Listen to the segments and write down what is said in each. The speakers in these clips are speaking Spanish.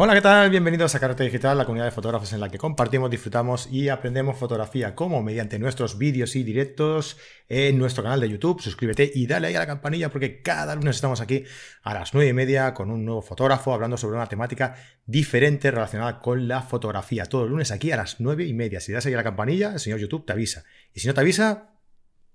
Hola, ¿qué tal? Bienvenidos a Carrete Digital, la comunidad de fotógrafos en la que compartimos, disfrutamos y aprendemos fotografía como mediante nuestros vídeos y directos en nuestro canal de YouTube. Suscríbete y dale ahí a la campanilla porque cada lunes estamos aquí a las 9 y media con un nuevo fotógrafo hablando sobre una temática diferente relacionada con la fotografía. Todo el lunes aquí a las 9 y media. Si das ahí a la campanilla, el señor YouTube te avisa. Y si no te avisa,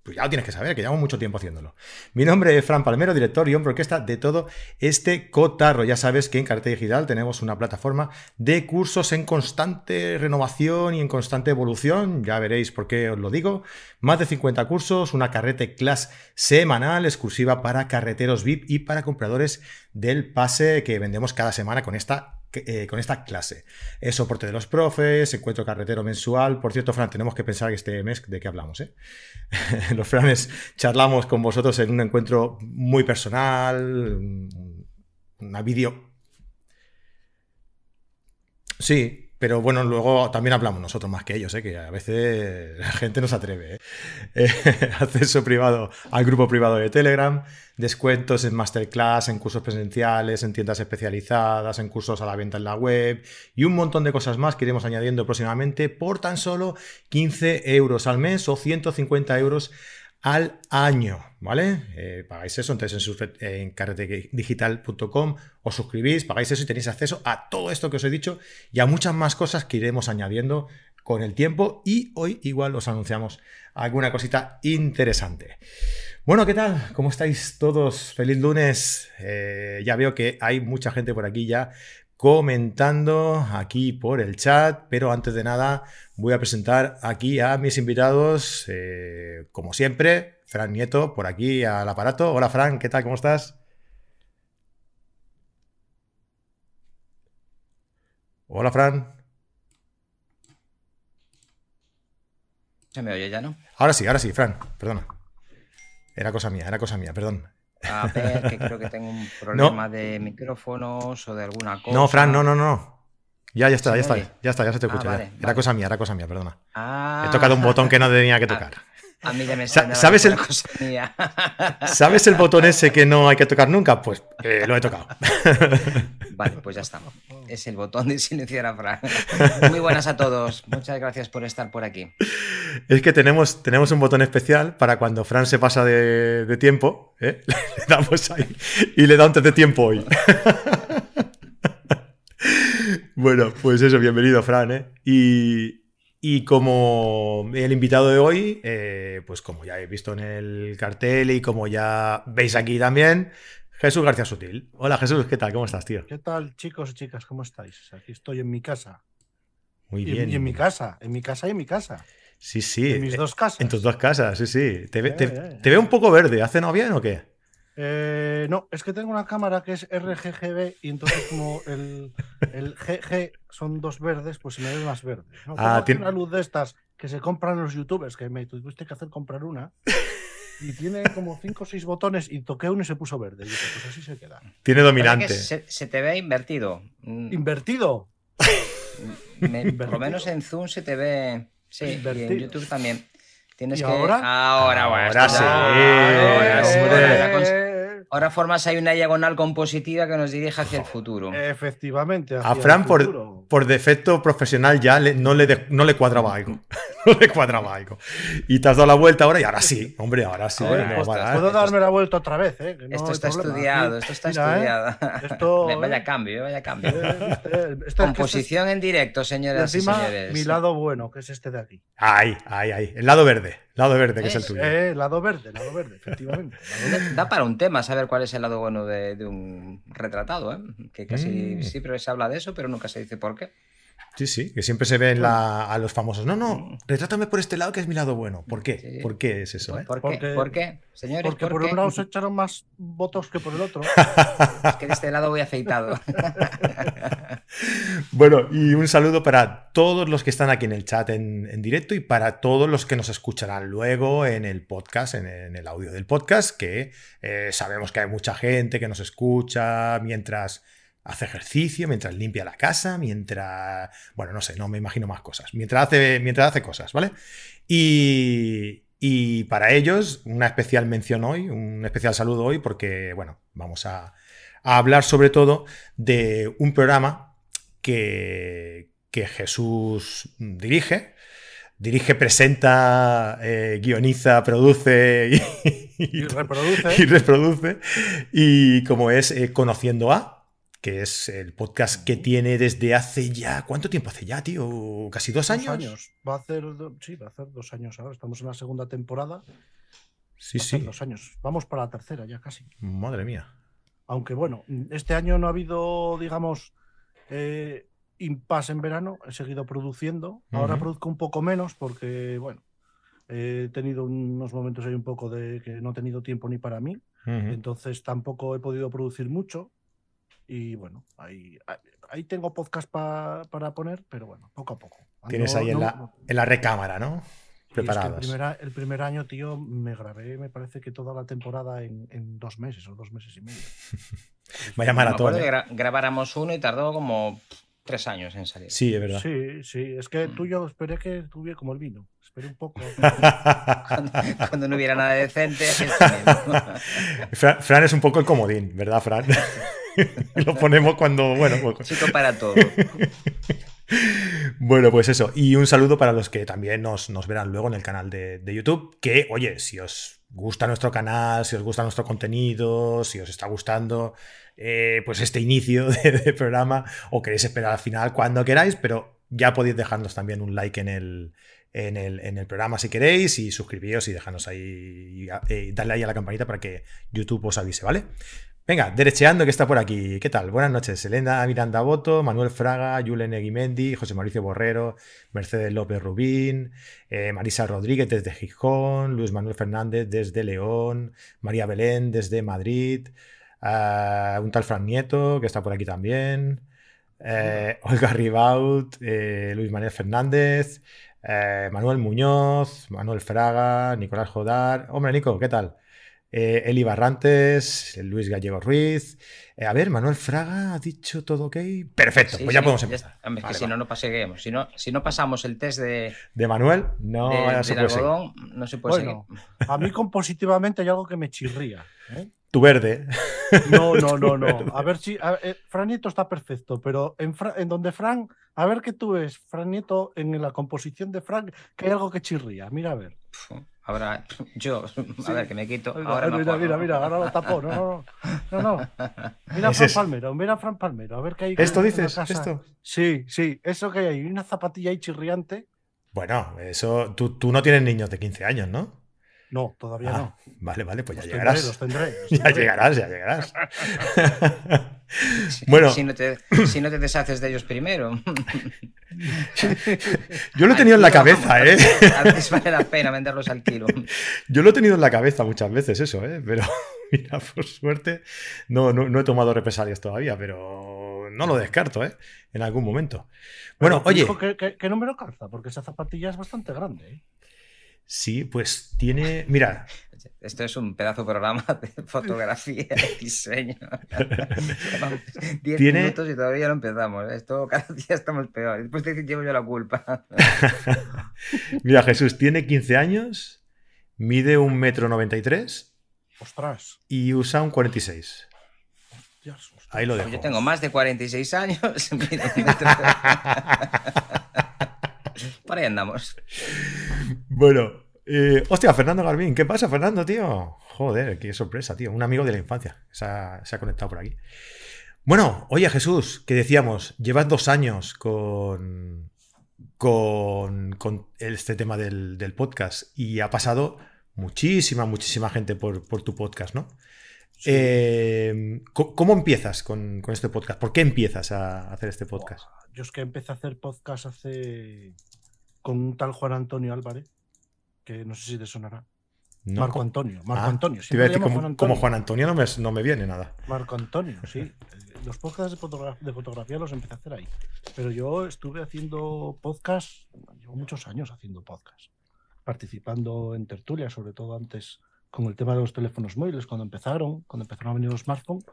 pues ya lo tienes que saber, que llevamos mucho tiempo haciéndolo. Mi nombre es Fran Palmero, director y hombre orquesta de todo este cotarro. Ya sabes que en Carrete Digital tenemos una plataforma de cursos en constante renovación y en constante evolución. Ya veréis por qué os lo digo. Más de 50 cursos, una carrete class semanal exclusiva para carreteros VIP y para compradores del pase que vendemos cada semana con esta eh, con esta clase. Es soporte de los profes, encuentro carretero mensual. Por cierto, Fran, tenemos que pensar que este mes de qué hablamos. ¿eh? los Franes charlamos con vosotros en un encuentro muy personal, una vídeo. Sí, pero bueno, luego también hablamos nosotros más que ellos, ¿eh? que a veces la gente no se atreve. ¿eh? Acceso privado al grupo privado de Telegram, descuentos en masterclass, en cursos presenciales, en tiendas especializadas, en cursos a la venta en la web y un montón de cosas más que iremos añadiendo próximamente por tan solo 15 euros al mes o 150 euros al año, ¿vale? Eh, pagáis eso, entonces en, en carretedigital.com os suscribís, pagáis eso y tenéis acceso a todo esto que os he dicho y a muchas más cosas que iremos añadiendo con el tiempo y hoy igual os anunciamos alguna cosita interesante. Bueno, ¿qué tal? ¿Cómo estáis todos? Feliz lunes. Eh, ya veo que hay mucha gente por aquí ya comentando aquí por el chat, pero antes de nada voy a presentar aquí a mis invitados, eh, como siempre, Fran Nieto, por aquí al aparato. Hola Fran, ¿qué tal? ¿Cómo estás? Hola Fran. ¿Se me oye ya, no? Ahora sí, ahora sí, Fran, perdona. Era cosa mía, era cosa mía, perdón. A ver, que creo que tengo un problema de micrófonos o de alguna cosa. No, Fran, no, no, no. Ya, ya está, ya está, ya está, ya se te escucha. Ah, era cosa mía, era cosa mía, perdona. He tocado un botón que no tenía que tocar. A, mí ya me ¿Sabes el, mía. ¿Sabes el botón ese que no hay que tocar nunca? Pues eh, lo he tocado. Vale, pues ya estamos. Es el botón de silenciar a Fran. Muy buenas a todos. Muchas gracias por estar por aquí. Es que tenemos, tenemos un botón especial para cuando Fran se pasa de, tiempo. ¿eh? Le damos ahí y le da antes de tiempo hoy. bueno, pues eso, bienvenido, Fran. ¿eh? Y, como el invitado de hoy, eh, pues como ya he visto en el cartel y como ya veis aquí también, Jesús García Sutil. Hola Jesús, ¿qué tal? ¿Cómo estás, tío? ¿Qué tal, chicos y chicas? ¿Cómo estáis? Aquí estoy en mi casa. Muy bien. Y, en mi casa, en mi casa y en mi casa. Sí, sí. En mis dos casas. En tus dos casas, sí, sí. Te, veo un poco verde. ¿Hace no bien o qué? Eh, no, es que tengo una cámara que es RGGB y entonces como el, GG son dos verdes, pues se me ve más verde. Ah, tiene una luz de estas que se compran los youtubers, que me tuviste que hacer comprar una y tiene como cinco o seis botones y toqué uno y se puso verde. Y dije, pues así se queda. Tiene dominante. Se, te ve invertido. Mm. ¿Invertido? por lo menos en Zoom se te ve. Sí, y en YouTube también. Tienes que. Ahora, ahora, ahora, sí. Ahora, formas hay una diagonal compositiva que nos dirige hacia el futuro. Efectivamente. a Fran, por, por, defecto profesional, ya no, le no le cuadraba algo. no le cuadraba algo. Y te has dado la vuelta ahora y ahora sí, hombre, ahora sí. puedo darme la vuelta otra vez. ¿eh? esto está estudiado, esto está estudiado. Esto, vaya cambio, vaya cambio. Composición en directo, señoras y señores. Mi lado bueno, que es este de aquí. Ahí, ahí, ahí. El lado verde. Lado verde, que es el tuyo. Eh, lado verde, lado verde, efectivamente. Da para un tema saber cuál es el lado bueno de, un retratado, ¿eh? que casi mm. siempre se habla de eso, pero nunca se dice por qué. Sí, sí, que siempre se ven a los famosos. No, no, mm. retrátame por este lado que es mi lado bueno. ¿Por qué? ¿Por qué es eso? ¿Por, eh? qué? ¿Por qué? Señores, porque por, un lado se echaron más votos que por el otro. es que de este lado voy afeitado. bueno, y un saludo para todos los que están aquí en el chat en, directo y para todos los que nos escucharán luego en el podcast, en, el audio del podcast, que eh, sabemos que hay mucha gente que nos escucha mientras hace ejercicio, mientras limpia la casa, mientras... Bueno, no sé, no me imagino más cosas. Mientras hace, mientras hace cosas, ¿vale? Y, y para ellos, una especial mención hoy, un especial saludo hoy, porque, bueno, vamos a, a hablar sobre todo de un programa que, que Jesús dirige. Dirige, presenta, eh, guioniza, produce y, reproduce. y, reproduce. Y como es eh, Conociendo a, que es el podcast que tiene desde hace ya. ¿Cuánto tiempo hace ya, tío? ¿Casi dos, años? años? Va a hacer, sí, va a hacer dos años ahora. Estamos en la segunda temporada. Sí, sí. Dos años. Vamos para la tercera ya casi. Madre mía. Aunque bueno, este año no ha habido, digamos, eh, impasse en verano. He seguido produciendo. Ahora produzco un poco menos porque, bueno, he tenido unos momentos ahí un poco de que no he tenido tiempo ni para mí. Entonces tampoco he podido producir mucho. Y bueno, ahí, ahí tengo podcast para poner, pero bueno, poco a poco. Tienes ahí en, la, en la recámara, ¿no? El, primer, año, tío, me grabé, me parece que toda la temporada en, dos meses o dos meses y medio. Vaya maratón. ¿eh? grabáramos uno y tardó como tres años en salir. Sí, es verdad. Sí, sí. Es que tú yo esperé que tuviera como el vino. Esperé un poco. cuando, no hubiera nada decente. Fran, es un poco el comodín, ¿verdad, Fran? Lo ponemos cuando, bueno. Pues... Chico para todo. Bueno, pues eso. Y un saludo para los que también nos, verán luego en el canal de, YouTube. Que, oye, si os gusta nuestro canal, si os gusta nuestro contenido, si os está gustando eh, pues este inicio de, programa o queréis esperar al final cuando queráis, pero ya podéis dejarnos también un like en el, en el, en el programa si queréis y suscribíos y dejarnos ahí y, darle ahí a la campanita para que YouTube os avise, ¿vale? Venga, derecheando que está por aquí. ¿Qué tal? Buenas noches. Elena Miranda Boto, Manuel Fraga, Julen Eguimendi, José Mauricio Borrero, Mercedes López Rubín, eh, Marisa Rodríguez desde Gijón, Luis Manuel Fernández desde León, María Belén desde Madrid, eh, un tal Fran Nieto que está por aquí también, eh, Olga Ribaut, Luis Manuel Fernández, Manuel Muñoz, Manuel Fraga, Nicolás Jodar. Hombre, Nico, ¿qué tal? Eh, Eli Barrantes, Luis Gallego Ruiz. Eh, a ver, Manuel Fraga ha dicho todo ok. Perfecto, pues ya podemos empezar. si no, no paseguemos. Si no, si no pasamos el test de. De Manuel, no se puede algodón, no se puede bueno, A mí, compositivamente, hay algo que me chirría. ¿eh? Tu verde. No, no, no, no. A ver si. Eh, Fran Nieto está perfecto, pero en, en donde Fran. A ver qué tú ves, Fran Nieto, en la composición de Frank, que hay algo que chirría. Mira, a ver. Ahora, yo, a ver, que me quito. ahora mira, mira, mira, ahora lo tapó. No, no, no. no, Mira a Fran Palmero, mira a Fran Palmero, a ver qué hay. ¿Esto dices? ¿Esto? Sí, sí, eso que hay. Una zapatilla ahí chirriante. Bueno, eso. Tú, tú no tienes niños de 15 años, ¿no? No, todavía ah, no. Vale, vale, pues ya llegarás. los tendré, Ya llegarás, ya llegarás. bueno. Si no, te, si no, te, deshaces de ellos primero. Yo lo he tenido en la cabeza, ¿eh? A veces vale la pena venderlos al kilo. Yo lo he tenido en la cabeza muchas veces, eso, ¿eh? Pero mira, por suerte, no, no, he tomado represalias todavía, pero no lo descarto, ¿eh? En algún momento. Bueno, oye. ¿qué, qué número calza? Porque esa zapatilla es bastante grande, ¿eh? Sí, pues tiene. Mira. Esto es un pedazo de programa de fotografía y diseño. Diez minutos y todavía no empezamos. Esto cada día estamos peor. Después te llevo yo la culpa. Mira, Jesús tiene 15 años, mide un metro 93. Ostras. Y usa un 46. Ahí lo dejo. Yo tengo más de 46 años. Por ahí andamos. Bueno, eh, hostia, Fernando Garbín, ¿qué pasa, Fernando, tío? Joder, qué sorpresa, tío. Un amigo de la infancia se ha, conectado por aquí. Bueno, oye, Jesús, que decíamos, llevas dos años con, con, este tema del, podcast y ha pasado muchísima, muchísima gente por, tu podcast, ¿no? Eh, ¿Cómo empiezas con, con, este podcast? ¿Por qué empiezas a hacer este podcast? Yo es que empecé a hacer podcast hace con un tal Juan Antonio Álvarez, que no sé si te sonará. Marco Antonio, Marco ah, Antonio. como, Juan Antonio, no me, no me, viene nada. Marco Antonio, sí. Los podcasts de, fotografía los empecé a hacer ahí. Pero yo estuve haciendo podcast, llevo muchos años haciendo podcast, participando en tertulias, sobre todo antes con el tema de los teléfonos móviles, cuando empezaron, cuando empezaron a venir los smartphones,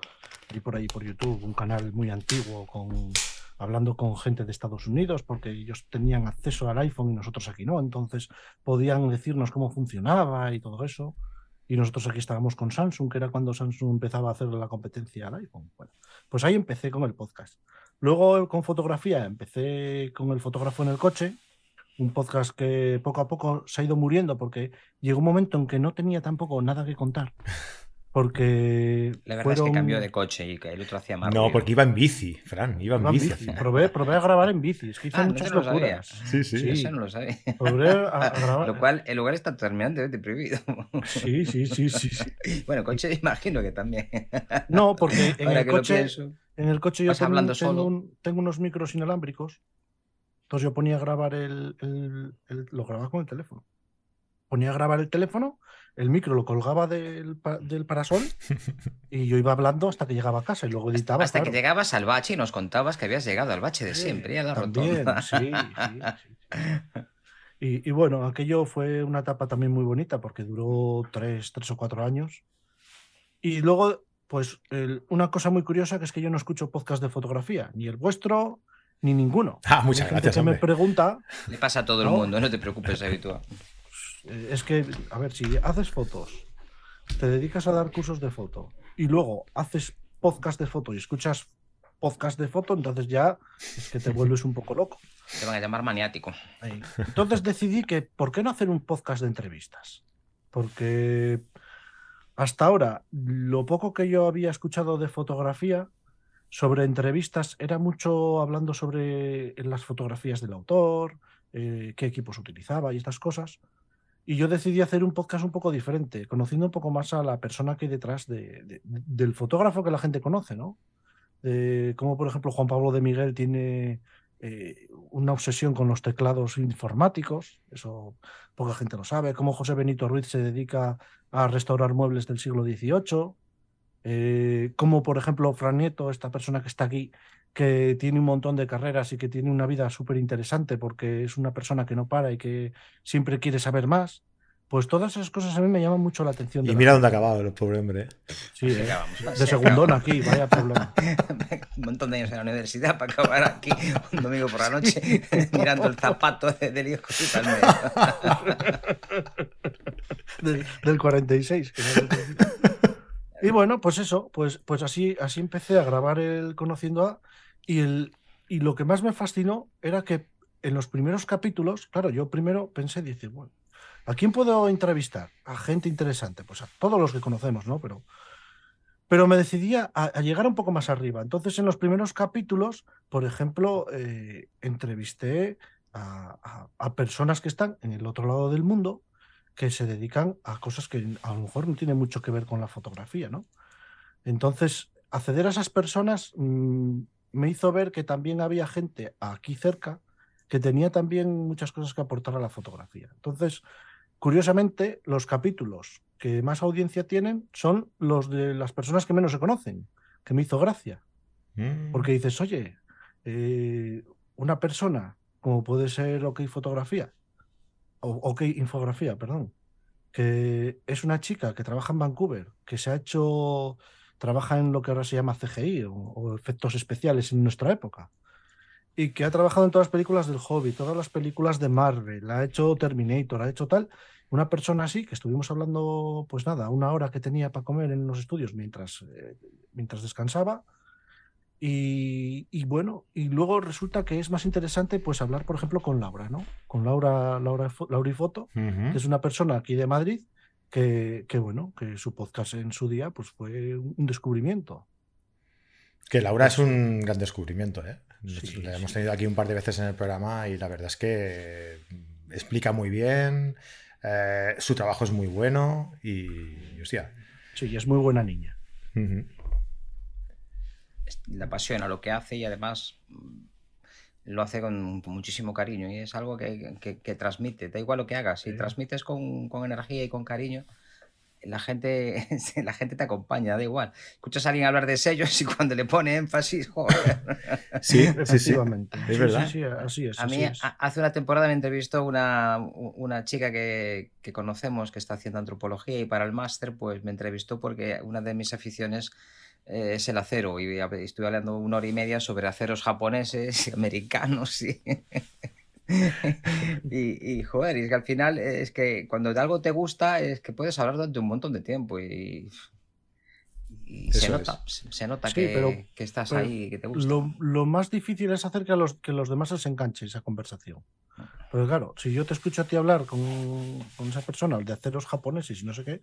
y por ahí por YouTube, un canal muy antiguo con hablando con gente de Estados Unidos, porque ellos tenían acceso al iPhone y nosotros aquí no, entonces podían decirnos cómo funcionaba y todo eso. Y nosotros aquí estábamos con Samsung, que era cuando Samsung empezaba a hacer la competencia al iPhone. Bueno, pues ahí empecé con el podcast. Luego con fotografía empecé con el fotógrafo en el coche, un podcast que poco a poco se ha ido muriendo porque llegó un momento en que no tenía tampoco nada que contar. Porque. La verdad es que cambió de coche y que el otro hacía más. No, porque iba en bici, Fran. Iba en bici. Probé, probé, a grabar en bici. Es que hice ah, muchas no locuras. Sí, sí. Eso no lo sabía. Probé a, grabar. Lo cual, el lugar está terminantemente prohibido. Sí, sí, sí, sí. Bueno, coche imagino que también. No, porque en el coche. En el coche yo tengo, tengo, unos micros inalámbricos. Entonces yo ponía a grabar el, el, el, Lo grababa con el teléfono. Ponía a grabar el teléfono el micro lo colgaba del, del, parasol y yo iba hablando hasta que llegaba a casa y luego editaba. Hasta que llegabas al bache y nos contabas que habías llegado al bache de siempre, a la rotonda. Sí, sí, y, y, bueno, aquello fue una etapa también muy bonita porque duró tres, tres o cuatro años. Y luego, pues, una cosa muy curiosa que es que yo no escucho podcast de fotografía, ni el vuestro, ni ninguno. Ah, muchas gracias. me pregunta. Le pasa a todo el mundo, no te preocupes, habitual. Eh, es que, a ver, si haces fotos, te dedicas a dar cursos de foto y luego haces podcast de foto y escuchas podcast de foto, entonces ya es que te vuelves un poco loco. Te van a llamar maniático. Entonces decidí que, ¿por qué no hacer un podcast de entrevistas? Porque hasta ahora, lo poco que yo había escuchado de fotografía sobre entrevistas era mucho hablando sobre las fotografías del autor, eh, qué equipos utilizaba y estas cosas. Y yo decidí hacer un podcast un poco diferente, conociendo un poco más a la persona que hay detrás de, del fotógrafo que la gente conoce, ¿no? como por ejemplo Juan Pablo de Miguel tiene eh, una obsesión con los teclados informáticos, eso poca gente lo sabe, como José Benito Ruiz se dedica a restaurar muebles del siglo XVIII, eh, como por ejemplo Fran Nieto, esta persona que está aquí, que tiene un montón de carreras y que tiene una vida súper interesante porque es una persona que no para y que siempre quiere saber más. Pues todas esas cosas a mí me llaman mucho la atención. y mira dónde ha acabado el pobre hombre. ¿eh? Sí, de, de segundón aquí, vaya problema. un montón de años en la universidad para acabar aquí un domingo por la noche mirando el zapato del hijo del, del 46. Y bueno, pues eso, pues, pues así, así empecé a grabar el Conociendo a y, el, y lo que más me fascinó era que en los primeros capítulos, claro, yo primero pensé, dice, bueno, ¿a quién puedo entrevistar? A gente interesante, pues a todos los que conocemos, ¿no? Pero, pero me decidí a, llegar un poco más arriba. Entonces, en los primeros capítulos, por ejemplo, eh, entrevisté a, a, personas que están en el otro lado del mundo que se dedican a cosas que a lo mejor no tienen mucho que ver con la fotografía, ¿no? Entonces, acceder a esas personas mm, me hizo ver que también había gente aquí cerca que tenía también muchas cosas que aportar a la fotografía. Entonces, curiosamente, los capítulos que más audiencia tienen son los de las personas que menos se conocen, que me hizo gracia. Mm. Porque dices, oye, eh, una persona, como puede ser OK Fotografía, OK Infografía, perdón, que es una chica que trabaja en Vancouver, que se ha hecho trabaja en lo que ahora se llama CGI o, efectos especiales en nuestra época. Y que ha trabajado en todas las películas del Hobby, todas las películas de Marvel, ha hecho Terminator, ha hecho tal. Una persona así, que estuvimos hablando, pues nada, una hora que tenía para comer en los estudios mientras, eh, mientras descansaba. Y, bueno, y luego resulta que es más interesante pues hablar, por ejemplo, con Laura, ¿no? Con Laura, Laura, Laura Foto, que es una persona aquí de Madrid que, bueno, que su podcast en su día pues fue un descubrimiento. Que Laura es un gran descubrimiento, ¿eh? la hemos tenido aquí un par de veces en el programa y la verdad es que explica muy bien, eh, su trabajo es muy bueno y, hostia. Sí, es muy buena niña. La apasiona lo que hace y además lo hace con, muchísimo cariño y es algo que, transmite, da igual lo que hagas, si transmites con, energía y con cariño, la gente, la gente te acompaña, da igual. Escuchas a alguien hablar de sellos y cuando le pone énfasis, joder. Sí, efectivamente. Es verdad. así es. A mí hace una temporada me entrevistó una, una chica que, que, conocemos que está haciendo antropología y para el máster pues me entrevistó porque una de mis aficiones es el acero y estuve hablando una hora y media sobre aceros japoneses y americanos y, y, joder, y es que al final es que cuando algo te gusta es que puedes hablar durante un montón de tiempo y, y se nota, se nota que, estás ahí, que te gusta. Lo, más difícil es hacer que, los, que los demás se enganchen esa conversación. Pero claro, si yo te escucho a ti hablar con, con esa persona de aceros japoneses y no sé qué,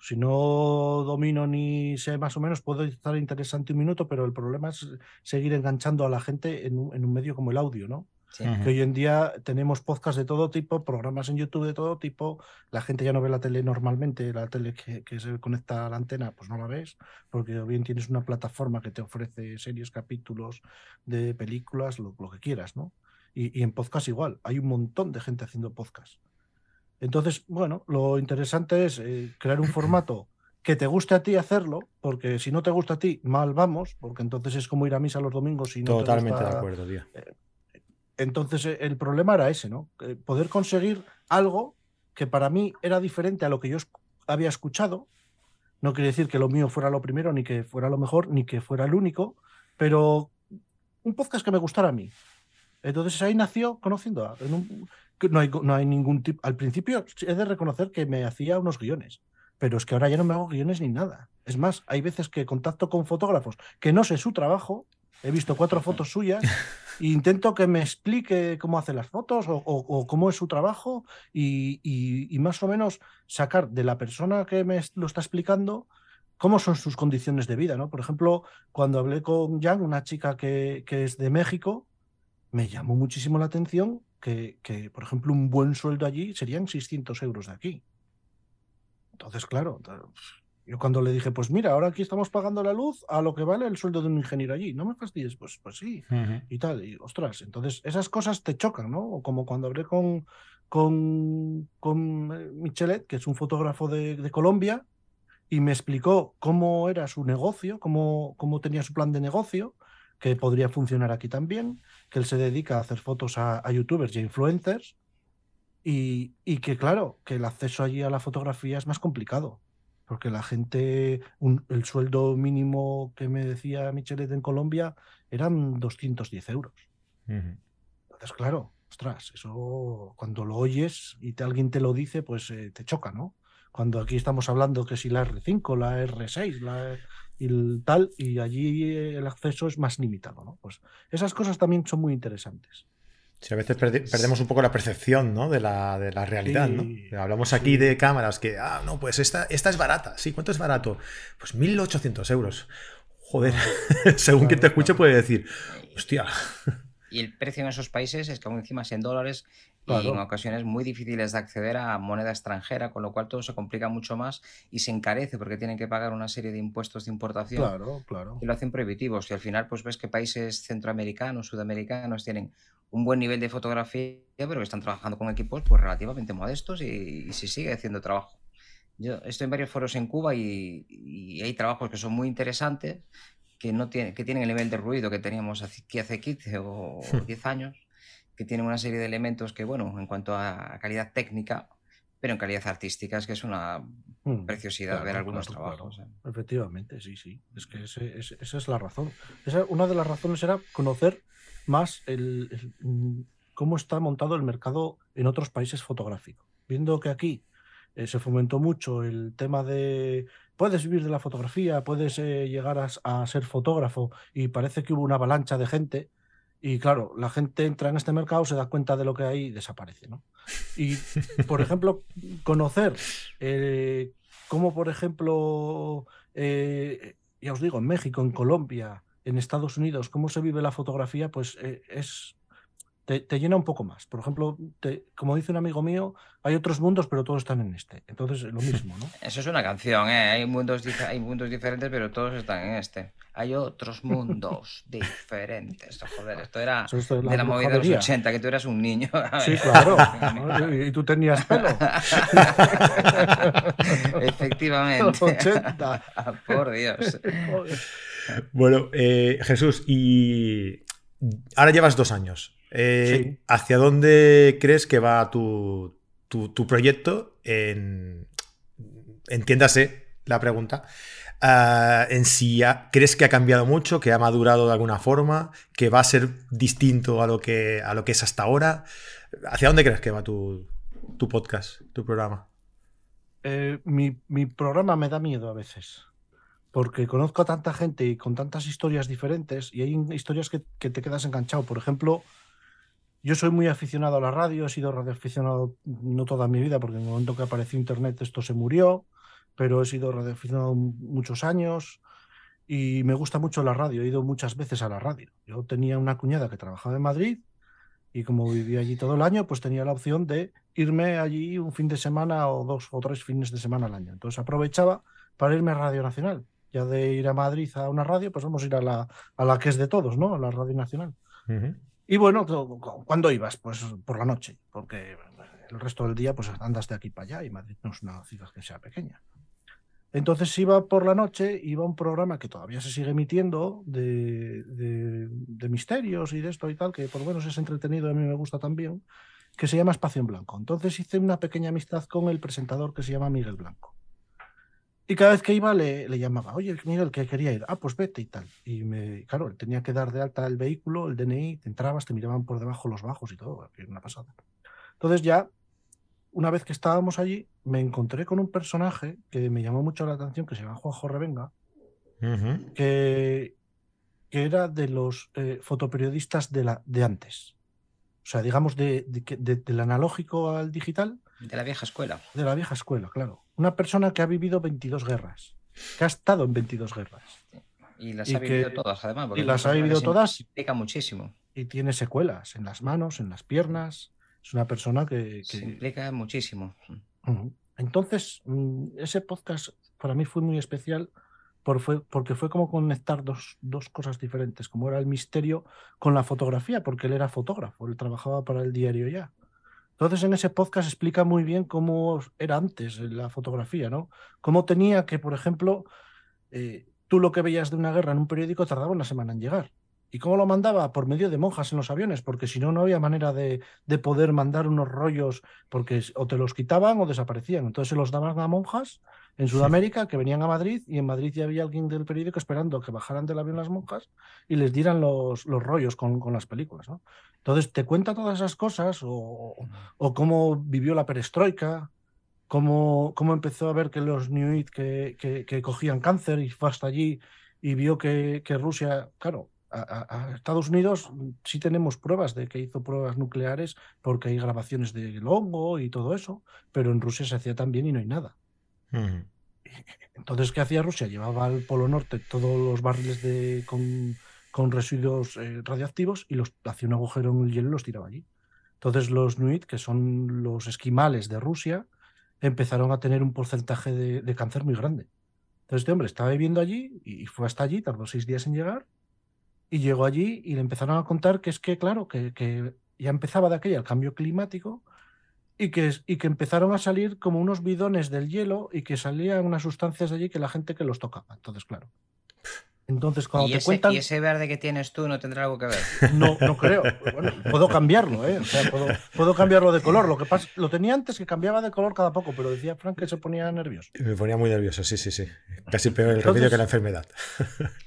si no domino ni sé más o menos, puedo estar interesante un minuto, pero el problema es seguir enganchando a la gente en un, en un medio como el audio, ¿no? Que hoy en día tenemos podcasts de todo tipo, programas en YouTube de todo tipo. La gente ya no ve la tele normalmente, la tele que, que se conecta a la antena, pues no la ves, porque bien tienes una plataforma que te ofrece series, capítulos de películas, lo, lo que quieras, ¿no? Y, y, en podcast igual, hay un montón de gente haciendo podcast. Entonces, bueno, lo interesante es eh, crear un formato que te guste a ti hacerlo, porque si no te gusta a ti, mal vamos, porque entonces es como ir a misa los domingos y no Totalmente de acuerdo, tío. Eh, entonces eh, el problema era ese, ¿no? Poder conseguir algo que para mí era diferente a lo que yo había escuchado. No quiere decir que lo mío fuera lo primero, ni que fuera lo mejor, ni que fuera el único, pero un podcast que me gustara a mí. Entonces ahí nació conociendo a, no hay, no hay ningún tipo. Al principio he de reconocer que me hacía unos guiones, pero es que ahora ya no me hago guiones ni nada. Es más, hay veces que contacto con fotógrafos que no sé su trabajo, he visto cuatro fotos suyas e intento que me explique cómo hace las fotos o, cómo es su trabajo y, más o menos sacar de la persona que me lo está explicando cómo son sus condiciones de vida. ¿no? Por ejemplo, cuando hablé con Jan, una chica que, que es de México, me llamó muchísimo la atención que, por ejemplo, un buen sueldo allí serían 600 euros de aquí. Entonces, claro, yo cuando le dije, pues mira, ahora aquí estamos pagando la luz a lo que vale el sueldo de un ingeniero allí, no me fastidies, pues, pues sí, y tal, y ostras, entonces esas cosas te chocan, ¿no? Como cuando hablé con, con, con eh, Michelet, que es un fotógrafo de, de Colombia, y me explicó cómo era su negocio, cómo, cómo tenía su plan de negocio, que podría funcionar aquí también, que él se dedica a hacer fotos a, youtubers y a influencers, y, que claro, que el acceso allí a la fotografía es más complicado, porque la gente, el sueldo mínimo que me decía Michelet en Colombia eran 210 euros. Entonces, claro, ostras, eso cuando lo oyes y te, alguien te lo dice, pues eh, te choca, ¿no? Cuando aquí estamos hablando que si la R5, la R6, la y tal, y allí el acceso es más limitado, ¿no? Pues esas cosas también son muy interesantes. Sí, a veces perdemos un poco la percepción ¿no? de, la, de la realidad, ¿no? Hablamos aquí de cámaras que, ah, no, pues esta, esta es barata. Sí, ¿cuánto es barato? Pues 1.800 euros. Joder, según quien te escuche puede decir, hostia. Y el precio en esos países es que aún encima en dólares y en ocasiones muy difíciles de acceder a moneda extranjera, con lo cual todo se complica mucho más y se encarece porque tienen que pagar una serie de impuestos de importación claro, claro. y lo hacen prohibitivos. Y al final, pues ves que países centroamericanos, sudamericanos tienen un buen nivel de fotografía, pero que están trabajando con equipos pues relativamente modestos y, se sigue haciendo trabajo. Yo estoy en varios foros en Cuba y, y, hay trabajos que son muy interesantes, que, no tienen, que tienen el nivel de ruido que teníamos aquí hace 15 o 10 hmm. años que tiene una serie de elementos que, bueno, en cuanto a calidad técnica, pero en calidad artística es que es una mm, preciosidad ver algunos trabajos. ¿eh? Efectivamente, sí, sí. Es que esa es la razón. una de las razones era conocer más el, mm, cómo está montado el mercado en otros países fotográficos. Viendo que aquí eh, se fomentó mucho el tema de puedes vivir de la fotografía, puedes eh, llegar a, a, ser fotógrafo y parece que hubo una avalancha de gente y claro, la gente entra en este mercado, se da cuenta de lo que hay y desaparece. ¿no? Y, por ejemplo, conocer eh, cómo, por ejemplo, eh, ya os digo, en México, en Colombia, en Estados Unidos, cómo se vive la fotografía, pues eh, es te, llena un poco más. Por ejemplo, como dice un amigo mío, hay otros mundos, pero todos están en este. Entonces, lo mismo, ¿no? Eso es una canción, ¿eh? Hay mundos, hay mundos diferentes, pero todos están en este. Hay otros mundos diferentes. Joder, esto era de la, movida de los 80, que tú eras un niño. Sí, claro. Y tú tenías pelo. Efectivamente. 80. Por Dios. Bueno, eh, Jesús, y ahora llevas dos años. Eh, ¿Hacia dónde crees que va tu, proyecto? entiéndase la pregunta. Ah, en si crees que ha cambiado mucho, que ha madurado de alguna forma, que va a ser distinto a lo que, a lo que es hasta ahora. ¿Hacia dónde crees que va tu, podcast, tu programa? Eh, mi, mi, programa me da miedo a veces. porque conozco a tanta gente y con tantas historias diferentes y hay historias que, que te quedas enganchado. Por ejemplo, yo soy muy aficionado a la radio, he sido radioaficionado no toda mi vida, porque en el momento que apareció Internet esto se murió, pero he sido radioaficionado muchos años y me gusta mucho la radio, he ido muchas veces a la radio. Yo tenía una cuñada que trabajaba en Madrid y como vivía allí todo el año, pues tenía la opción de irme allí un fin de semana o dos o tres fines de semana al año. Entonces aprovechaba para irme a Radio Nacional. Ya de ir a Madrid a una radio, pues vamos a ir a la, a la que es de todos, ¿no? A la Radio Nacional. Y bueno, ¿cuándo ibas? Pues por la noche, porque el resto del día pues andas de aquí para allá y Madrid no es una ciudad que sea pequeña. Entonces iba por la noche, iba un programa que todavía se sigue emitiendo de, misterios y de esto y tal, que por lo menos es entretenido a mí me gusta también, que se llama Espacio en Blanco. Entonces hice una pequeña amistad con el presentador que se llama Miguel Blanco. Y cada vez que iba le, le, llamaba, oye, Miguel, que quería ir. Ah, pues vete y tal. Y me, claro, tenía que dar de alta el vehículo, el DNI, te entrabas, te miraban por debajo los bajos y todo, una pasada. Entonces ya, una vez que estábamos allí, me encontré con un personaje que me llamó mucho la atención, que se llama Juanjo Revenga, que, que, era de los eh, fotoperiodistas de, la, de antes. O sea, digamos, de, del analógico al digital. De la vieja escuela. De la vieja escuela, claro una persona que ha vivido 22 guerras, que ha estado en 22 guerras. Y las ha vivido todas, además. Y las ha vivido todas. Implica muchísimo. Y tiene secuelas en las manos, en las piernas. Es una persona que. que... implica muchísimo. Entonces, mm, ese podcast para mí fue muy especial porque fue como conectar dos, dos, cosas diferentes, como era el misterio con la fotografía, porque él era fotógrafo, él trabajaba para el diario ya. Entonces en ese podcast explica muy bien cómo era antes la fotografía, ¿no? Cómo tenía que, por ejemplo, eh, tú lo que veías de una guerra en un periódico tardaba una semana en llegar. ¿Y cómo lo mandaba? Por medio de monjas en los aviones, porque si no, no había manera de, de, poder mandar unos rollos, porque o te los quitaban o desaparecían. Entonces se los daban a monjas en Sudamérica que venían a Madrid y en Madrid ya había alguien del periódico esperando que bajaran del avión las monjas y les dieran los, los rollos con, con, las películas. ¿no? Entonces te cuenta todas esas cosas o, o cómo vivió la perestroika, cómo, cómo, empezó a ver que los New que, que, que, cogían cáncer y fue hasta allí y vio que, que Rusia, claro, a, Estados Unidos sí tenemos pruebas de que hizo pruebas nucleares porque hay grabaciones de hongo y todo eso, pero en Rusia se hacía también y no hay nada. Entonces, ¿qué hacía Rusia? Llevaba al Polo Norte todos los barriles de, con, con residuos eh, radioactivos y los hacía un agujero en el hielo y los tiraba allí. Entonces, los Nuit, que son los esquimales de Rusia, empezaron a tener un porcentaje de, cáncer muy grande. Entonces, este hombre estaba viviendo allí y fue hasta allí, tardó seis días en llegar, y llegó allí y le empezaron a contar que es que, claro, que, que ya empezaba de aquella el cambio climático y que, y que empezaron a salir como unos bidones del hielo y que salían unas sustancias de allí que la gente que los tocaba. Entonces, claro. Entonces, cuando ¿Y te ese, cuentan. ¿Y ese verde que tienes tú no tendrá algo que ver? No, no creo. Bueno, puedo cambiarlo, ¿eh? O sea, puedo, puedo, cambiarlo de color. Lo que pasa, lo tenía antes que cambiaba de color cada poco, pero decía Frank que se ponía nervioso. Me ponía muy nervioso, sí, sí, sí. Casi peor el remedio que la enfermedad.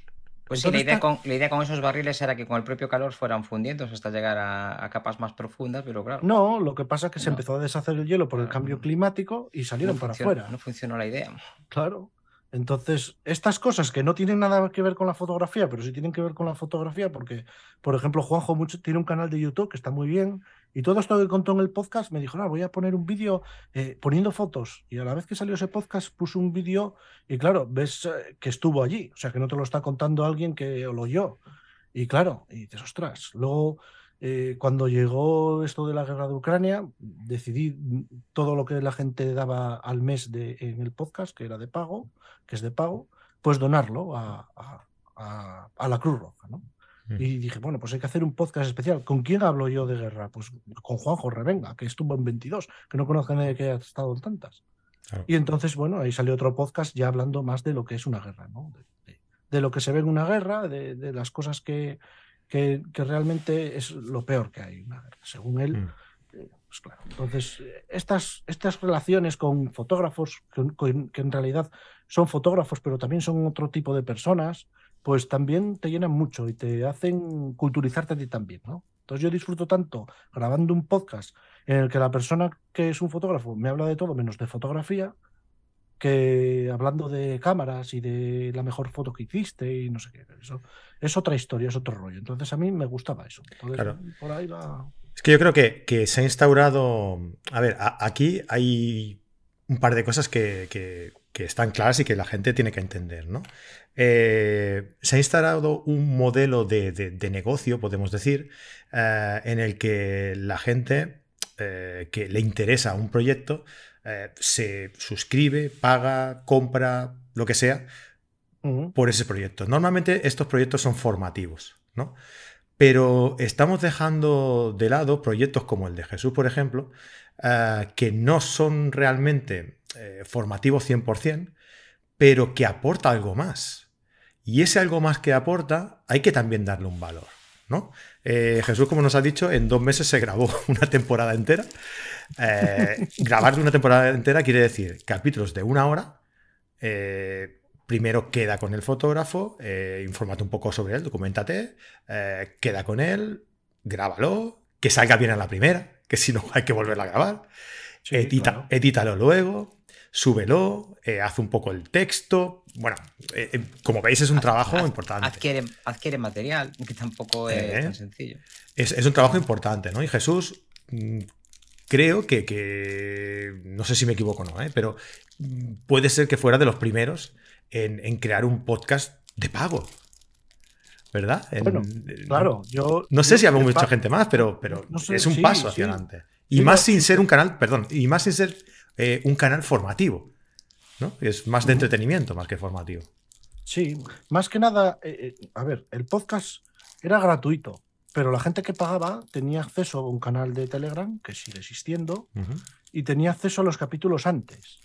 Pues sí, la idea, con, la idea, con, esos barriles era que con el propio calor fueran fundiéndose hasta llegar a, capas más profundas, pero claro. No, lo que pasa es que se empezó a deshacer el hielo por el cambio climático y salieron para afuera. No funcionó la idea. Claro. Entonces, estas cosas que no tienen nada que ver con la fotografía, pero sí tienen que ver con la fotografía, porque, por ejemplo, Juanjo mucho, tiene un canal de YouTube que está muy bien, y todo esto que contó en el podcast me dijo, no, voy a poner un vídeo eh, poniendo fotos. Y a la vez que salió ese podcast puso un vídeo y claro, ves eh, que estuvo allí, o sea, que no te lo está contando alguien que lo oyó. Y claro, y dices, ostras, luego... Eh, cuando llegó esto de la guerra de Ucrania, decidí todo lo que la gente daba al mes en el podcast, que era de pago, que es de pago, pues donarlo a, a, la Cruz Roja. ¿no? Y dije, bueno, pues hay que hacer un podcast especial. ¿Con quién hablo yo de guerra? Pues con Juanjo Revenga, que estuvo en 22, que no conozco a nadie que haya estado en tantas. Y entonces, bueno, ahí salió otro podcast ya hablando más de lo que es una guerra, ¿no? De, lo que se ve en una guerra, de, las cosas que, que, realmente es lo peor que hay una guerra, según él. Mm. Eh, pues claro. Entonces, estas, estas relaciones con fotógrafos, que en realidad son fotógrafos, pero también son otro tipo de personas, pues también te llenan mucho y te hacen culturizarte a ti también, ¿no? Entonces yo disfruto tanto grabando un podcast en el que la persona que es un fotógrafo me habla de todo menos de fotografía, que hablando de cámaras y de la mejor foto que hiciste y no sé qué. Eso es otra historia, es otro rollo. Entonces a mí me gustaba eso. por ahí va. Es que yo creo que, se ha instaurado. A ver, aquí hay un par de cosas que, están claras y que la gente tiene que entender, ¿no? Eh, se ha instalado un modelo de, negocio, podemos decir, eh, en el que la gente eh, que le interesa un proyecto se suscribe, paga, compra, lo que sea, por ese proyecto. Normalmente estos proyectos son formativos, ¿no? Pero estamos dejando de lado proyectos como el de Jesús, por ejemplo, que no son realmente formativos 100%, pero que aporta algo más. Y ese algo más que aporta, hay que también darle un valor. ¿no? Eh, Jesús, como nos ha dicho, en dos meses se grabó una temporada entera. Eh, grabar de una temporada entera quiere decir capítulos de una hora. Eh, primero queda con el fotógrafo, infórmate un poco sobre él, documentate, queda con él, grábalo, que salga bien a la primera, que si no hay que volverla a grabar. Edítalo luego, súbelo, eh, haz un poco el texto. Bueno, eh, eh, como veis es un trabajo importante. Adquiere, adquiere, material, que tampoco es tan sencillo. Es, un trabajo importante, ¿no? Y Jesús, mm, creo que, no sé si me equivoco o no, pero mm, puede ser que fuera de los primeros en, crear un podcast de pago. ¿Verdad? bueno, claro, yo... No sé si hablo mucha gente más, pero, pero es un paso hacia adelante. Y más sin ser un canal, perdón, y más sin ser eh, un canal formativo. ¿no? Es más de entretenimiento más que formativo. Sí, más que nada, eh, eh, a ver, el podcast era gratuito, pero la gente que pagaba tenía acceso a un canal de Telegram, que sigue existiendo, y tenía acceso a los capítulos antes,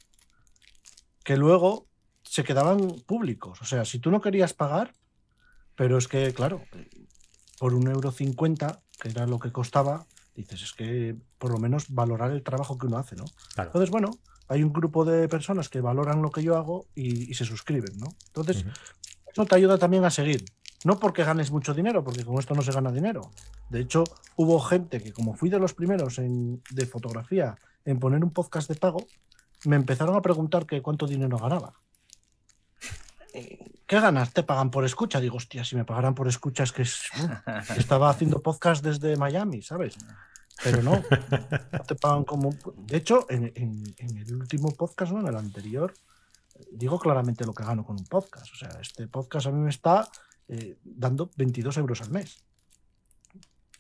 que luego se quedaban públicos. O sea, si tú no querías pagar, pero es que, claro, por un euro cincuenta, que era lo que costaba, dices, es que por lo menos valorar el trabajo que uno hace, ¿no? Entonces, bueno, hay un grupo de personas que valoran lo que yo hago y, se suscriben, ¿no? Entonces, eso te ayuda también a seguir. No porque ganes mucho dinero, porque con esto no se gana dinero. De hecho, hubo gente que, como fui de los primeros en, de fotografía en poner un podcast de pago, me empezaron a preguntar que cuánto dinero ganaba. ¿Qué ganas? ¿Te pagan por escucha? Digo, hostia, si me pagaran por escucha es que estaba haciendo podcast desde Miami, ¿sabes? Pero no, no te pagan como... De hecho, en, el último podcast, ¿no? en el anterior, digo claramente lo que gano con un podcast. O sea, este podcast a mí me está eh, dando 22 euros al mes.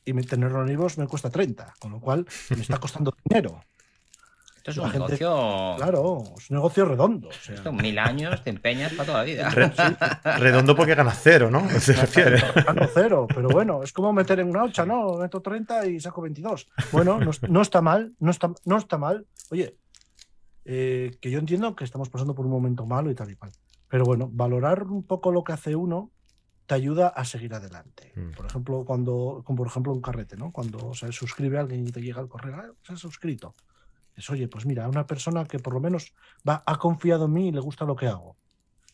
Y tenerlo en me cuesta 30, con lo cual me está costando dinero. Esto es un negocio. Claro, es un negocio redondo. Esto, mil años te empeñas para toda la vida. Redondo porque ganas cero, ¿no? Se refiere. Gano cero, pero bueno, es como meter en una ocha, ¿no? Meto 30 y saco 22. Bueno, no, está mal, no está, no está mal. Oye, eh, que yo entiendo que estamos pasando por un momento malo y tal y cual. Pero bueno, valorar un poco lo que hace uno te ayuda a seguir adelante. Mm. Por ejemplo, cuando, como por ejemplo un carrete, ¿no? Cuando se suscribe a alguien y te llega el correo, ah, se ha suscrito es, oye, pues mira, una persona que por lo menos va, ha confiado en mí y le gusta lo que hago.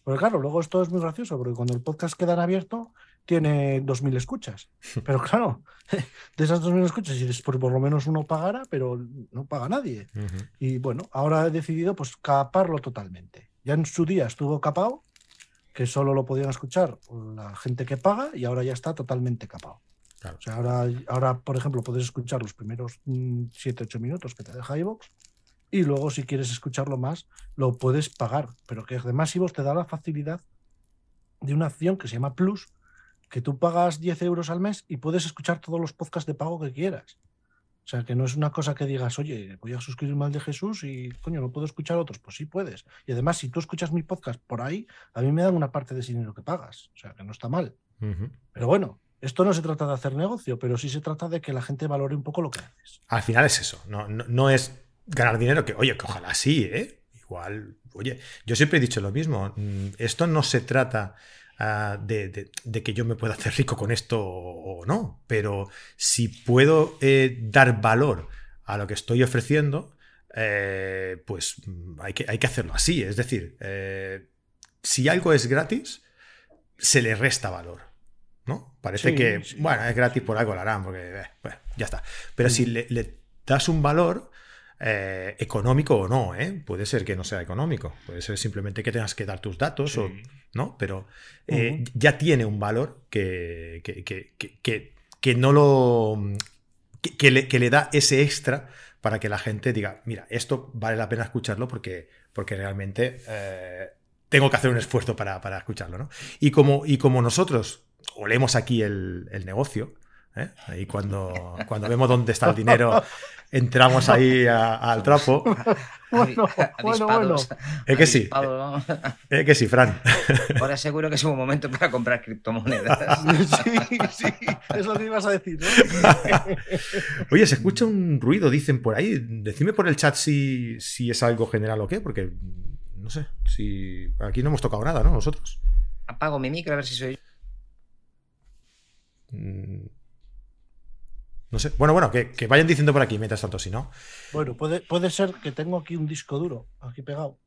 Porque claro, luego esto es muy gracioso, porque cuando el podcast queda en abierto, tiene 2.000 escuchas. Pero claro, de esas 2.000 escuchas, después por lo menos uno pagara, pero no paga nadie. Y bueno, ahora he decidido pues caparlo totalmente. Ya en su día estuvo capado, que solo lo podían escuchar la gente que paga, y ahora ya está totalmente capado. O sea, ahora, ahora, por ejemplo, puedes escuchar los primeros 7-8 mm, minutos que te deja iVoox y luego si quieres escucharlo más, lo puedes pagar. Pero que además iVoox te da la facilidad de una acción que se llama Plus, que tú pagas 10 euros al mes y puedes escuchar todos los podcasts de pago que quieras. O sea, que no es una cosa que digas, oye, voy a suscribirme al de Jesús y, coño, no puedo escuchar otros. Pues sí puedes. Y además, si tú escuchas mi podcast por ahí, a mí me dan una parte de ese dinero que pagas. O sea, que no está mal. Pero bueno, esto no se trata de hacer negocio, pero sí se trata de que la gente valore un poco lo que haces. Al final es eso, no, no, es ganar dinero, que oye, que ojalá sí, ¿eh? Igual, oye, yo siempre he dicho lo mismo, mm, esto no se trata ah, de, que yo me pueda hacer rico con esto o no, pero si puedo eh, dar valor a lo que estoy ofreciendo, eh, pues mm, hay que, hay que, hacerlo así, es decir, eh, si algo es gratis, se le resta valor. Parece que, bueno, es gratis por algo lo harán, porque, eh, bueno, ya está. Pero si le, das un valor, eh, económico o no, ¿eh? Puede ser que no sea económico, puede ser simplemente que tengas que dar tus datos, o, ¿no? Pero eh, ya tiene un valor que, que, no lo. Que le, que, le, da ese extra para que la gente diga, mira, esto vale la pena escucharlo porque, porque realmente tengo que hacer un esfuerzo para, para escucharlo, ¿no? Y como, y como nosotros olemos aquí el, el negocio, ¿eh? Ahí cuando, cuando vemos dónde está el dinero, entramos ahí al trapo. Bueno, bueno, bueno. Es que sí. Es que sí, Fran. Ahora seguro que es un momento para comprar criptomonedas. Sí, sí, es lo que ibas a decir. Oye, se escucha un ruido, dicen por ahí. Decime por el chat si, si es algo general o qué, porque no sé, si aquí no hemos tocado nada, ¿no? Nosotros. Apago mi micro a ver si soy. No sé. Bueno, bueno, que, vayan diciendo por aquí mientras tanto, si no. Bueno, puede, puede ser que tengo aquí un disco duro, aquí pegado.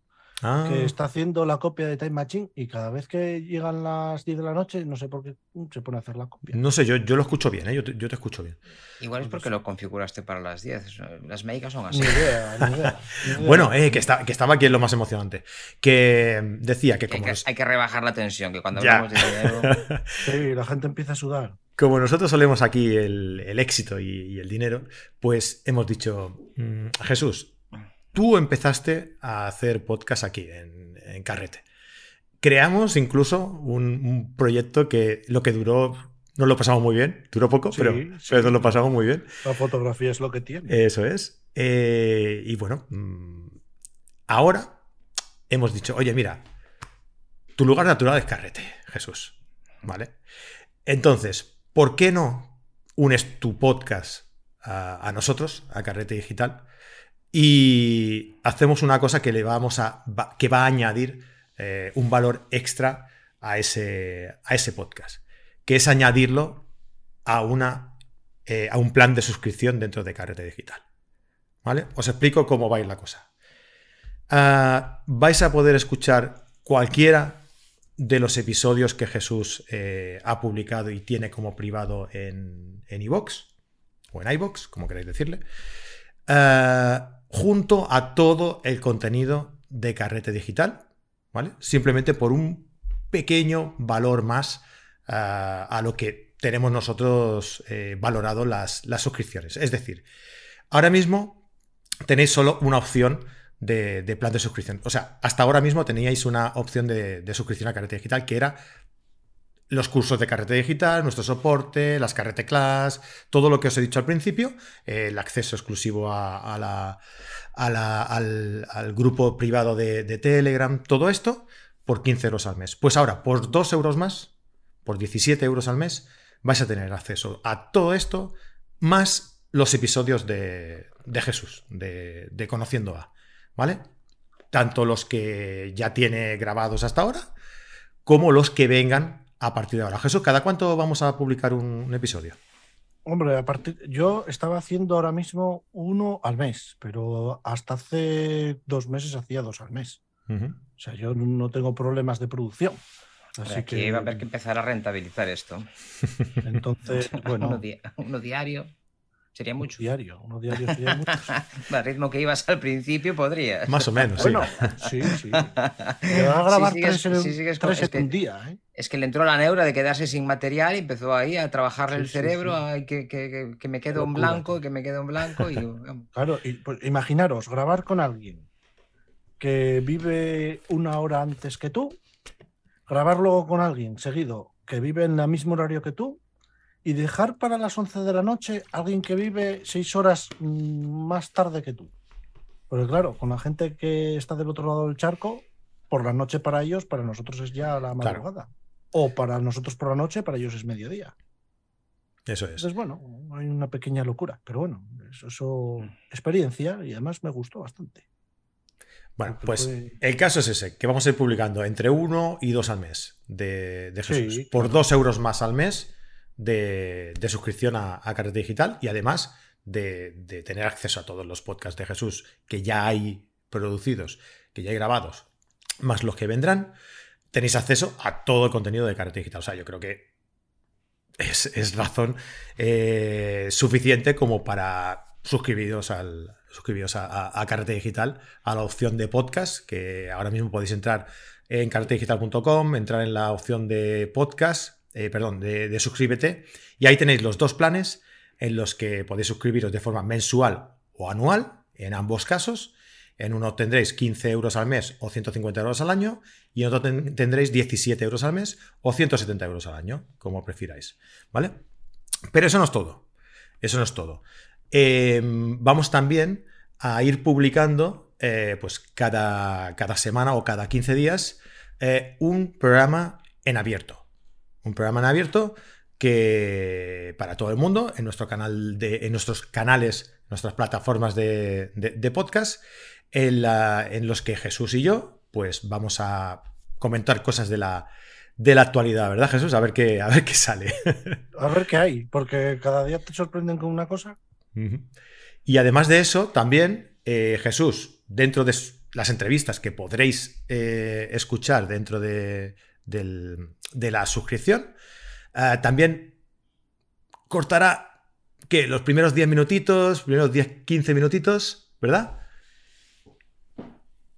Ah. que está haciendo la copia de Time Machine y cada vez que llegan las 10 de la noche, no sé por qué mm, se pone a hacer la copia. No sé, yo, yo lo escucho bien, ¿eh? yo, te, escucho bien. Igual es porque lo configuraste para las 10. Las médicas son así. Ni idea, ni idea, bueno, eh, que, está, que estaba aquí en lo más emocionante. Que decía que como. Hay que, rebajar la tensión, que cuando hablamos de dinero. sí, la gente empieza a sudar. Como nosotros solemos aquí el, éxito y, el dinero, pues hemos dicho, mm, Jesús, Tú empezaste a hacer podcast aquí, en, Carrete. Creamos incluso un, proyecto que lo que duró, no lo pasamos muy bien, duró poco, pero, pero lo pasamos muy bien. La fotografía es lo que tiene. Eso es. Eh, y bueno, mm, ahora hemos dicho, oye, mira, tu lugar natural es Carrete, Jesús. ¿Vale? Entonces, ¿por qué no unes tu podcast a nosotros, a Carrete Digital? y hacemos una cosa que le vamos a que va a añadir eh, un valor extra a ese, a ese podcast, que es añadirlo a, una, eh, a un plan de suscripción dentro de Carrete Digital. ¿Vale? Os explico cómo va a ir la cosa. Ah, vais a poder escuchar cualquiera de los episodios que Jesús eh, ha publicado y tiene como privado en iVoox o en iVoox, como queréis decirle. Ah, junto a todo el contenido de Carrete Digital, ¿vale? Simplemente por un pequeño valor más ah, a lo que tenemos nosotros eh, valorado las, las, suscripciones. Es decir, ahora mismo tenéis solo una opción de, plan de suscripción. O sea, hasta ahora mismo teníais una opción de, de suscripción a Carrete Digital que era los cursos de carrete digital, nuestro soporte, las carrete class, todo lo que os he dicho al principio, el acceso exclusivo al, grupo privado de, Telegram, todo esto por 15 euros al mes. Pues ahora, por 2 euros más, por 17 euros al mes, vais a tener acceso a todo esto, más los episodios de, Jesús, de, de Conociendo a, ¿vale? Tanto los que ya tiene grabados hasta ahora, como los que vengan a partir de ahora. Jesús, ¿cada cuánto vamos a publicar un, episodio? Hombre, a partir, yo estaba haciendo ahora mismo uno al mes, pero hasta hace dos meses hacía dos al mes. O sea, yo no tengo problemas de producción. Así que va a haber que empezar a rentabilizar esto. Entonces, bueno. uno diario. Sería mucho. Diario, uno diario sería mucho. Al ritmo que ibas al principio podrías. Más o menos, bueno, sí. sí, va a grabar tres, en, un día. ¿eh? Es que le entró la neura de quedarse sin material y empezó ahí a trabajar el cerebro, que, que, que, me quedo en blanco, que me quedo en blanco. Y, claro, y, pues, imaginaros, grabar con alguien que vive una hora antes que tú, grabar luego con alguien seguido que vive en el mismo horario que tú y dejar para las 11 de la noche a alguien que vive seis horas más tarde que tú. Porque claro, con la gente que está del otro lado del charco, por la noche para ellos, para nosotros es ya la madrugada. O para nosotros por la noche, para ellos es mediodía. Eso es. Entonces, bueno, hay una pequeña locura, pero bueno, eso, eso experiencia y además me gustó bastante. Bueno, pues el caso es ese, que vamos a ir publicando entre uno y dos al mes de, Jesús. por dos euros más al mes de, suscripción a, a Digital y además de, tener acceso a todos los podcasts de Jesús que ya hay producidos, que ya hay grabados, más los que vendrán, tenéis acceso a todo el contenido de Carrete Digital. O sea, yo creo que es, razón eh, suficiente como para suscribiros al, suscribiros a, a, Digital, a la opción de podcast, que ahora mismo podéis entrar en carretedigital.com, entrar en la opción de podcast, eh, perdón, de, suscríbete, y ahí tenéis los dos planes en los que podéis suscribiros de forma mensual o anual, en ambos casos. En uno tendréis 15 euros al mes o 150 euros al año, y en otro tendréis 17 euros al mes o 170 euros al año, como prefiráis. ¿Vale? Pero eso no es todo. Eso no es todo. Em, vamos también a ir publicando eh, pues cada, cada, semana o cada 15 días eh, un programa en abierto. Un programa en abierto que para todo el mundo, en nuestro canal de, en nuestros canales, nuestras plataformas de, podcast, en, los que Jesús y yo, pues vamos a comentar cosas de la, de la actualidad, ¿verdad, Jesús? A ver qué, a ver qué sale. A ver qué hay, porque cada día te sorprenden con una cosa. Y además de eso, también, eh, Jesús, dentro de las entrevistas que podréis eh, escuchar dentro de, la suscripción, eh, también cortará que los primeros 10 minutitos, primeros 10, 15 minutitos, ¿verdad?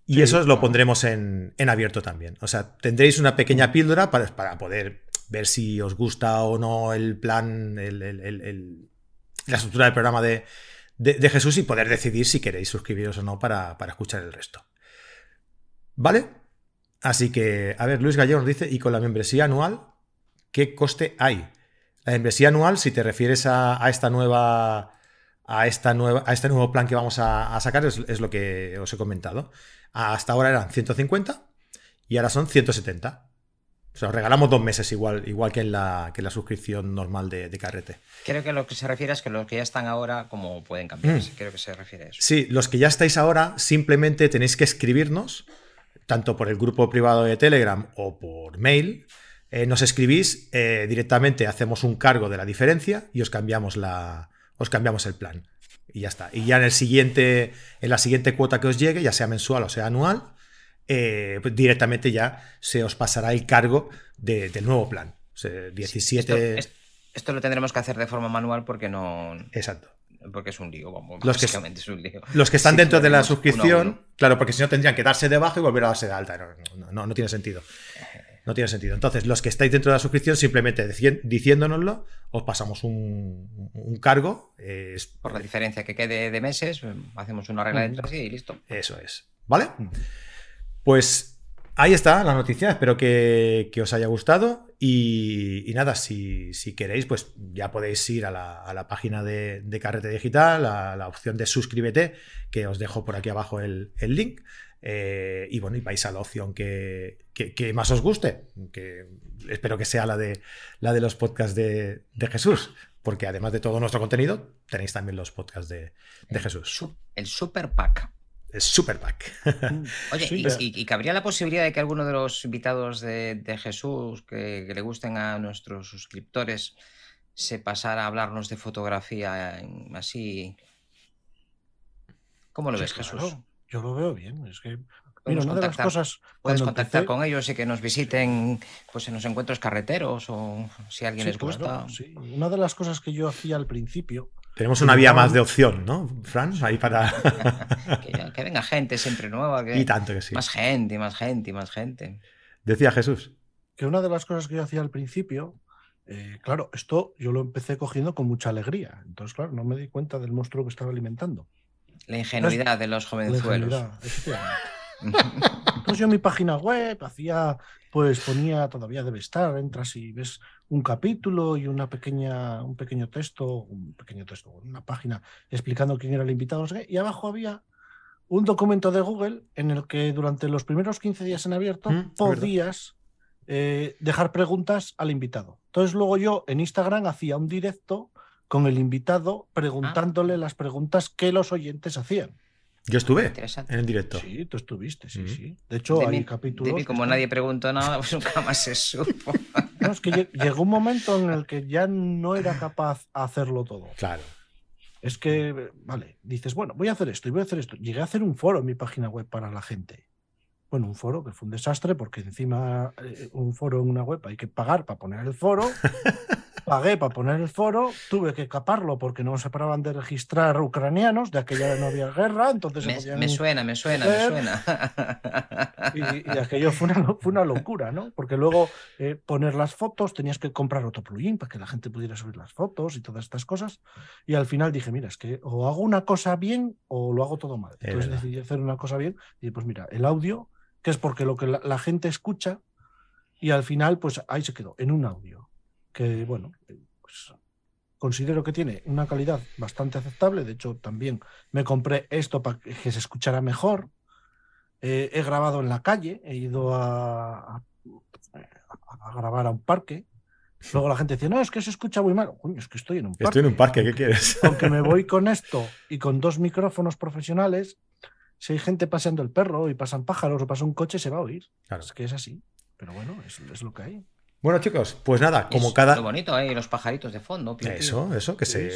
Y eso lo pondremos en, abierto también. O sea, tendréis una pequeña píldora para, para poder ver si os gusta o no el plan, el, la estructura del programa de, Jesús y poder decidir si queréis suscribiros o no para, escuchar el resto. ¿Vale? Así que, a ver, Luis Gallego nos dice, y con la membresía anual, ¿qué coste hay? La membresía anual, si te refieres a, esta nueva. A, esta nueva, a este nuevo plan que vamos a, sacar, es, es, lo que os he comentado. Hasta ahora eran 150 y ahora son 170. O sea, regalamos dos meses igual, igual que en la, que la suscripción normal de, carrete. Creo que lo que se refiere es que los que ya están ahora, como pueden cambiarse. Mm. Creo que se refiere a eso. Sí, los que ya estáis ahora, simplemente tenéis que escribirnos, tanto por el grupo privado de Telegram o por mail. Eh, nos escribís, eh, directamente hacemos un cargo de la diferencia y os cambiamos, la, os cambiamos el plan. Y ya está. Y ya en el siguiente, en la siguiente cuota que os llegue, ya sea mensual o sea anual, eh, pues directamente ya se os pasará el cargo del nuevo plan. 17. esto, lo tendremos que hacer de forma manual porque no. Exacto. Porque es un lío, los que, es un lío. Los que están dentro de la suscripción, claro, porque si no tendrían que darse de baja y volver a darse de alta. No, no, tiene sentido. No tiene sentido. Entonces, los que estáis dentro de la suscripción, simplemente diciéndonoslo, os pasamos un, cargo. Por la diferencia que quede de meses, hacemos una regla de tres y listo. Eso es. ¿Vale? Pues ahí está la noticia, espero que, os haya gustado y, nada, si, queréis, pues ya podéis ir a la, página de, Carrete Digital, a la opción de suscríbete, que os dejo por aquí abajo el, link. Eh, y bueno, y vais a la opción que, más os guste, que espero que sea la de, la de los podcasts de, Jesús, porque además de todo nuestro contenido, tenéis también los podcasts de, Jesús. El Super Pack. Super Pack. Mm. Oye, y, cabría la posibilidad de que alguno de los invitados de, Jesús que, le gusten a nuestros suscriptores se pasara a hablarnos de fotografía así? ¿Cómo lo ves, Jesús? Yo lo veo bien. Es que cosas. Puedes contactar con ellos y que nos visiten pues, en los encuentros carreteros o si a alguien les gusta. Una de las cosas que yo hacía al principio tenemos una vía más de opción, ¿no, Fran? Ahí para. que, venga gente siempre nueva. Que... Y tanto que sí. Más gente, más gente, más gente. Decía Jesús. Que una de las cosas que yo hacía al principio, eh, claro, esto yo lo empecé cogiendo con mucha alegría. Entonces, claro, no me di cuenta del monstruo que estaba alimentando. La ingenuidad de los jovenzuelos. Entonces yo en mi página web hacía, pues ponía, todavía debe estar, entras y ves un capítulo y una pequeña, un pequeño texto, un pequeño texto, una página explicando quién era el invitado, y abajo había un documento de Google en el que durante los primeros 15 días en abierto mm, podías eh, dejar preguntas al invitado. Entonces luego yo en Instagram hacía un directo con el invitado preguntándole ah. las preguntas que los oyentes hacían. Yo estuve en el directo. Sí, tú estuviste, sí, sí. De hecho, hay capítulos. De como nadie preguntó nada, pues nunca más se supo. No, es que llegó un momento en el que ya no era capaz de hacerlo todo. Claro. Es que, vale, dices, bueno, voy a hacer esto y voy a hacer esto. Llegué a hacer un foro en mi página web para la gente. Bueno, un foro que fue un desastre porque encima eh, un foro en una web hay que pagar para poner el foro. pagué para poner el foro, tuve que caparlo porque no se paraban de registrar ucranianos, de aquella no había guerra, entonces... Me, suena, me suena, me suena. Y, aquello fue una, fue una, locura, ¿no? Porque luego eh, poner las fotos, tenías que comprar otro plugin para que la gente pudiera subir las fotos y todas estas cosas. Y al final dije, mira, es que o hago una cosa bien o lo hago todo mal. Entonces decidí hacer una cosa bien y pues mira, el audio, que es porque lo que la gente escucha y al final, pues ahí se quedó, en un audio, que bueno, pues considero que tiene una calidad bastante aceptable. De hecho, también me compré esto para que se escuchara mejor. Eh, he grabado en la calle, he ido a, a, grabar a un parque. Luego la gente dice, no, es que se escucha muy mal. Coño, es que estoy en un parque. Estoy en un parque, ¿qué quieres? Aunque me voy con esto y con dos micrófonos profesionales, si hay gente paseando el perro y pasan pájaros o pasa un coche, se va a oír. Claro. Es que es así. Pero bueno, es, es lo que hay. Bueno, chicos, pues nada, como cada. Lo bonito, ¿eh? los pajaritos de fondo. eso, eso, que, se,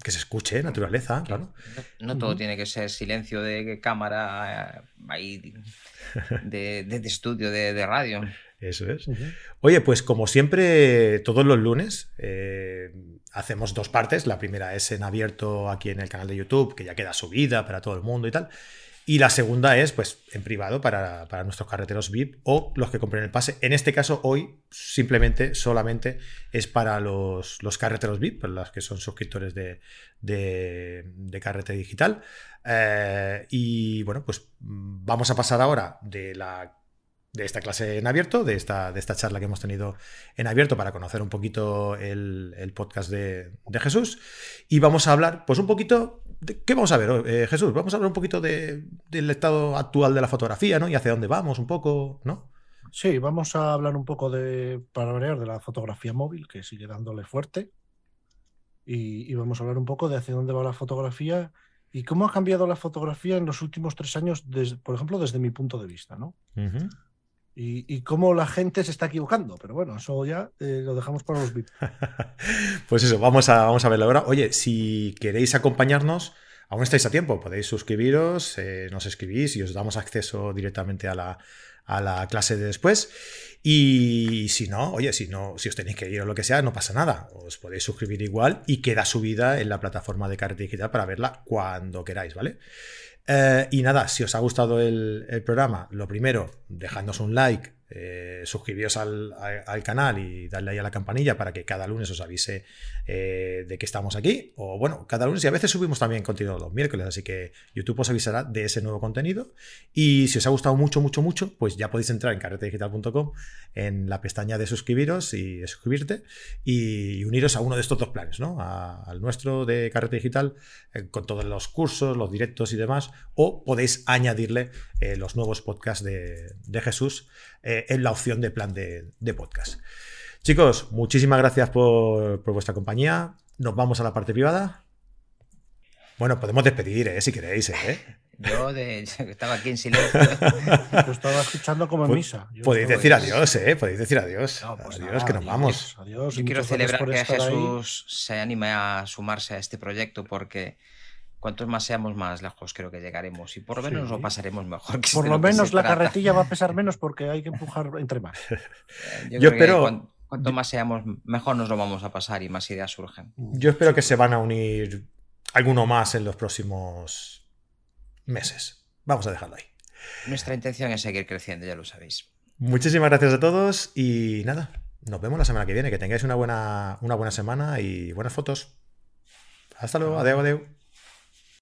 que se escuche, naturaleza, claro. No, todo tiene que ser silencio de cámara, eh, ahí, de, de, estudio, de, radio. Eso es. Oye, pues como siempre, todos los lunes eh, hacemos dos partes. La primera es en abierto aquí en el canal de YouTube, que ya queda subida para todo el mundo y tal. Y la segunda es, pues, en privado para, nuestros carreteros VIP o los que compren el pase. En este caso, hoy, simplemente, solamente es para los, carreteros VIP, para los que son suscriptores de, de, Carrete Digital. Eh, y bueno, pues vamos a pasar ahora de la de esta clase en abierto, de esta, de esta charla que hemos tenido en abierto para conocer un poquito el, podcast de, Jesús. Y vamos a hablar, pues un poquito, de, ¿qué vamos a ver, eh, Jesús? Vamos a hablar un poquito del estado actual de la fotografía, ¿no? Y hacia dónde vamos un poco, ¿no? Sí, vamos a hablar un poco de, para variar, de la fotografía móvil, que sigue dándole fuerte. Y, vamos a hablar un poco de hacia dónde va la fotografía y cómo ha cambiado la fotografía en los últimos tres años, por ejemplo, desde mi punto de vista, ¿no? Y, cómo la gente se está equivocando. Pero bueno, eso ya eh, lo dejamos para los VIP. pues eso, vamos a, vamos a verlo ahora. Oye, si queréis acompañarnos, aún estáis a tiempo, podéis suscribiros, eh, nos escribís y os damos acceso directamente a la, a la clase de después. Y si no, oye, si no, si os tenéis que ir o lo que sea, no pasa nada. Os podéis suscribir igual y queda subida en la plataforma de Carrete Digital para verla cuando queráis, ¿vale? Eh, y nada, si os ha gustado el, el, programa, lo primero, dejadnos un like, eh, suscribíos al, canal y darle ahí a la campanilla para que cada lunes os avise eh, de que estamos aquí. O bueno, cada lunes y a veces subimos también contenido los miércoles, así que YouTube os avisará de ese nuevo contenido. Y si os ha gustado mucho, mucho, mucho, pues ya podéis entrar en carretedigital.com en la pestaña de suscribiros y suscribirte y uniros a uno de estos dos planes, ¿no? al nuestro de Carrete Digital eh, con todos los cursos, los directos y demás. O podéis añadirle los nuevos podcasts de Jesús eh, en la opción de plan de, podcast. Chicos, muchísimas gracias por, vuestra compañía. Nos vamos a la parte privada. Bueno, podemos despedir, ¿eh? si queréis. ¿eh? Yo estaba aquí en silencio. Lo estaba escuchando como en misa. podéis decir adiós, ¿eh? Podéis decir adiós. Pues adiós, que nos vamos. Adiós. Yo quiero celebrar que Jesús se anime a sumarse a este proyecto porque cuantos más seamos más lejos creo que llegaremos y por lo menos nos lo pasaremos mejor. por lo menos la carretilla va a pesar menos porque hay que empujar entre más. Yo, espero... cuanto más seamos, mejor nos lo vamos a pasar y más ideas surgen. Yo espero que se van a unir alguno más en los próximos meses. Vamos a dejarlo ahí. Nuestra intención es seguir creciendo, ya lo sabéis. Muchísimas gracias a todos y nada, nos vemos la semana que viene. Que tengáis una buena, una buena semana y buenas fotos. Hasta luego, adeu, adeu.